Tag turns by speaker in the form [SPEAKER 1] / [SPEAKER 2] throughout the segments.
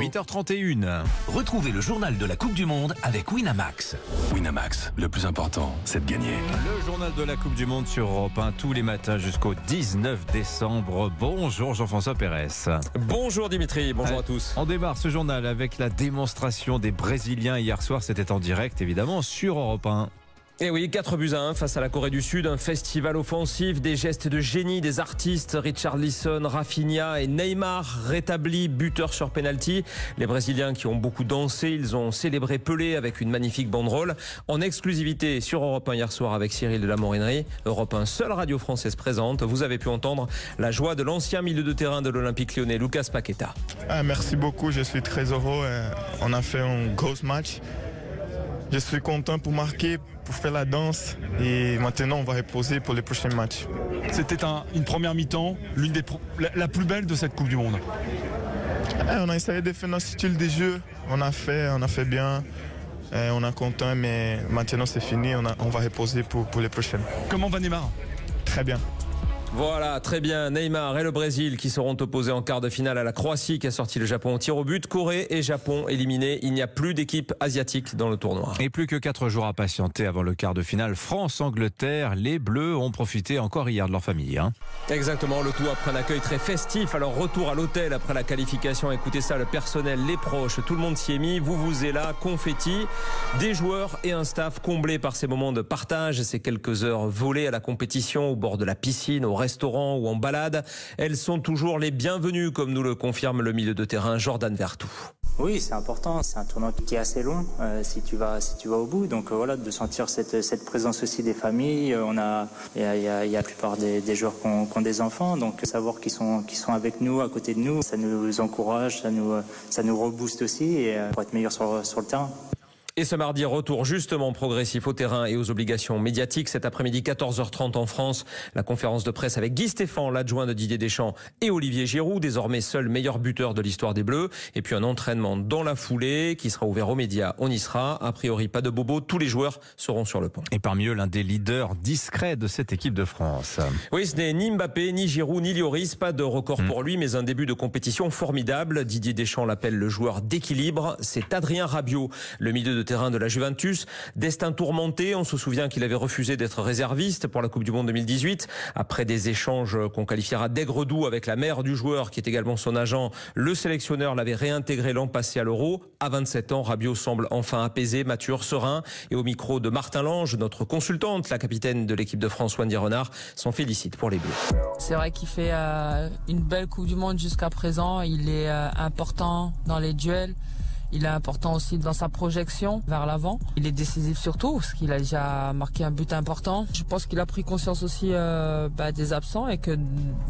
[SPEAKER 1] 8h31.
[SPEAKER 2] Retrouvez le journal de la Coupe du Monde avec Winamax.
[SPEAKER 3] Winamax, le plus important, c'est de gagner.
[SPEAKER 1] Le journal de la Coupe du Monde sur Europe 1 tous les matins jusqu'au 19 décembre. Bonjour Jean-François Pérez.
[SPEAKER 4] Bonjour Dimitri, bonjour
[SPEAKER 1] Allez,
[SPEAKER 4] à tous.
[SPEAKER 1] On démarre ce journal avec la démonstration des Brésiliens hier soir. C'était en direct évidemment sur Europe 1.
[SPEAKER 4] Et Eh oui, 4 buts à 1 face à la Corée du Sud, un festival offensif, des gestes de génie des artistes, Richard Lisson, Rafinha et Neymar rétablis buteurs sur penalty. Les Brésiliens qui ont beaucoup dansé, ils ont célébré Pelé avec une magnifique banderole. En exclusivité sur Europe 1 hier soir avec Cyril de la Morinerie, Europe 1 seule radio française présente. Vous avez pu entendre la joie de l'ancien milieu de terrain de l'Olympique lyonnais, Lucas Paqueta.
[SPEAKER 5] Ah, merci beaucoup, je suis très heureux. Euh, On a fait un gros match. Je suis content pour marquer, pour faire la danse et maintenant on va reposer pour les prochains matchs.
[SPEAKER 6] C'était un- une première mi-temps, l'une des pro- la, la plus belle de cette Coupe du Monde.
[SPEAKER 5] Eh, on a essayé de faire notre style de jeu, on a fait, on a fait bien, Eh, on est content mais maintenant c'est fini, on, a- on va reposer pour, pour les prochaines.
[SPEAKER 6] Comment va Neymar?
[SPEAKER 5] Très bien.
[SPEAKER 4] Voilà, très bien. Neymar et le Brésil qui seront opposés en quart de finale à la Croatie qui a sorti le Japon au tir au but. Corée et Japon éliminés. Il n'y a plus d'équipe asiatique dans le tournoi.
[SPEAKER 1] Et plus que 4 jours à patienter avant le quart de finale France-Angleterre. Les Bleus ont profité encore hier de leur famille. hein.
[SPEAKER 4] Exactement, le tout après un accueil très festif. Alors retour à l'hôtel après la qualification. Écoutez ça, le personnel, les proches, tout le monde s'y est mis. Vous vous êtes là, confetti, des joueurs et un staff comblés par ces moments de partage, ces quelques heures volées à la compétition au bord de la piscine, au restaurant ou en balade. Elles sont toujours les bienvenues, comme nous le confirme le milieu de terrain Jordan Vertou.
[SPEAKER 7] Oui, c'est important. C'est un tournoi qui est assez long euh, si tu vas si tu vas au bout. Donc euh, voilà, de sentir cette, présence aussi des familles. Euh, on a il y a, la plupart des, joueurs qui ont, qui des enfants, donc savoir qu'ils sont qu'ils sont avec nous, à côté de nous, ça nous encourage, ça nous ça nous rebooste aussi et pour être meilleur sur sur le terrain.
[SPEAKER 4] Et ce mardi, retour justement progressif au terrain et aux obligations médiatiques. Cet après-midi, 14h30 en France, la conférence de presse avec Guy Stéphane, l'adjoint de Didier Deschamps, et Olivier Giroud, désormais seul meilleur buteur de l'histoire des Bleus. Et puis un entraînement dans la foulée qui sera ouvert aux médias. On y sera. A priori, pas de bobo. Tous les joueurs seront sur le pont.
[SPEAKER 1] Et parmi eux, l'un des leaders discrets de cette équipe de France.
[SPEAKER 4] Oui, ce n'est ni Mbappé, ni Giroud, ni Lloris. Pas de record pour lui, mais un début de compétition formidable. Didier Deschamps l'appelle le joueur d'équilibre. C'est Adrien Rabiot, le milieu de terrain de la Juventus. Destin tourmenté. On se souvient qu'il avait refusé d'être réserviste pour la Coupe du Monde 2018. Après des échanges qu'on qualifiera d'aigre-doux avec la mère du joueur, qui est également son agent, le sélectionneur l'avait réintégré l'an passé à l'Euro. À 27 ans, Rabiot semble enfin apaisé, mature, serein. Et au micro de Martin Lange, notre consultante, la capitaine de l'équipe de France, Wendy Renard, s'en félicite pour les Bleus.
[SPEAKER 8] C'est vrai qu'il fait euh, une belle Coupe du Monde jusqu'à présent. Il est euh, important dans les duels. Il est important aussi dans sa projection vers l'avant. Il est décisif surtout parce qu'il a déjà marqué un but important. Je pense qu'il a pris conscience aussi euh, bah, des absents et que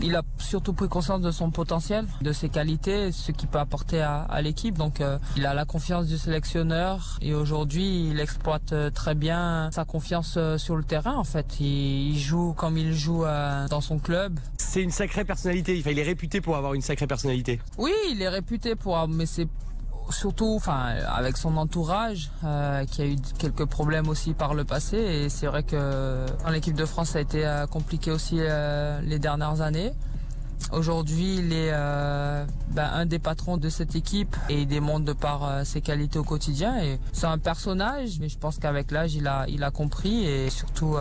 [SPEAKER 8] il a surtout pris conscience de son potentiel, de ses qualités, ce qu'il peut apporter à, à l'équipe. Donc euh, il a la confiance du sélectionneur et aujourd'hui il exploite euh, très bien sa confiance sur le terrain. En fait, il, il joue comme il joue euh, dans son club.
[SPEAKER 9] C'est une sacrée personnalité. Enfin, il est réputé pour avoir une sacrée personnalité.
[SPEAKER 8] Oui, il est réputé pour, mais c'est surtout, enfin, avec son entourage, euh, qui a eu quelques problèmes aussi par le passé. Et c'est vrai que l'équipe de France, a été euh, compliqué aussi euh, les dernières années. Aujourd'hui, il est euh, ben, un des patrons de cette équipe et il démontre de par ses qualités au quotidien. C'est un personnage, mais je pense qu'avec l'âge, il a, compris et surtout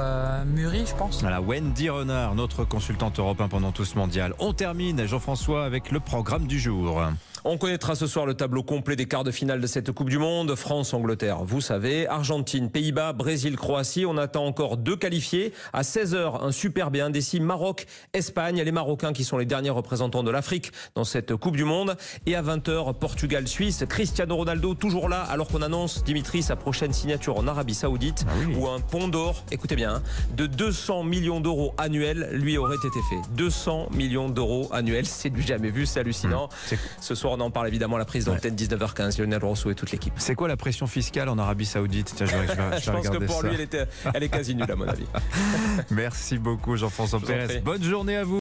[SPEAKER 8] mûri, je pense.
[SPEAKER 1] Voilà, Wendy Renard, notre consultante européen pendant tout ce mondial. On termine, Jean-François, avec le programme du jour.
[SPEAKER 4] On connaîtra ce soir le tableau complet des quarts de finale de cette Coupe du Monde. France, Angleterre, vous savez. Argentine, Pays-Bas, Brésil, Croatie. On attend encore deux qualifiés. À 16h, un superbe et indécis Maroc, Espagne. Les Marocains qui sont les derniers représentants de l'Afrique dans cette Coupe du Monde. Et à 20h, Portugal, Suisse. Cristiano Ronaldo toujours là alors qu'on annonce, Dimitri, sa prochaine signature en Arabie Saoudite
[SPEAKER 1] Ah oui.
[SPEAKER 4] où un pont d'or, écoutez bien, hein, de 200 millions d'euros annuels lui aurait été fait. 200 millions d'euros annuels, c'est du jamais vu, c'est hallucinant.
[SPEAKER 1] Mmh.
[SPEAKER 4] Ce soir, on en parle évidemment à la prise d'antenne 19h15, Lionel Rousseau et toute l'équipe.
[SPEAKER 1] C'est quoi la pression fiscale en Arabie Saoudite? Tiens, je vais, je vais-
[SPEAKER 4] pense que pour
[SPEAKER 1] ça.
[SPEAKER 4] lui, elle, était, elle est quasi nulle à mon avis.
[SPEAKER 1] Merci beaucoup, Jean-François Pérez. Bonne journée à vous.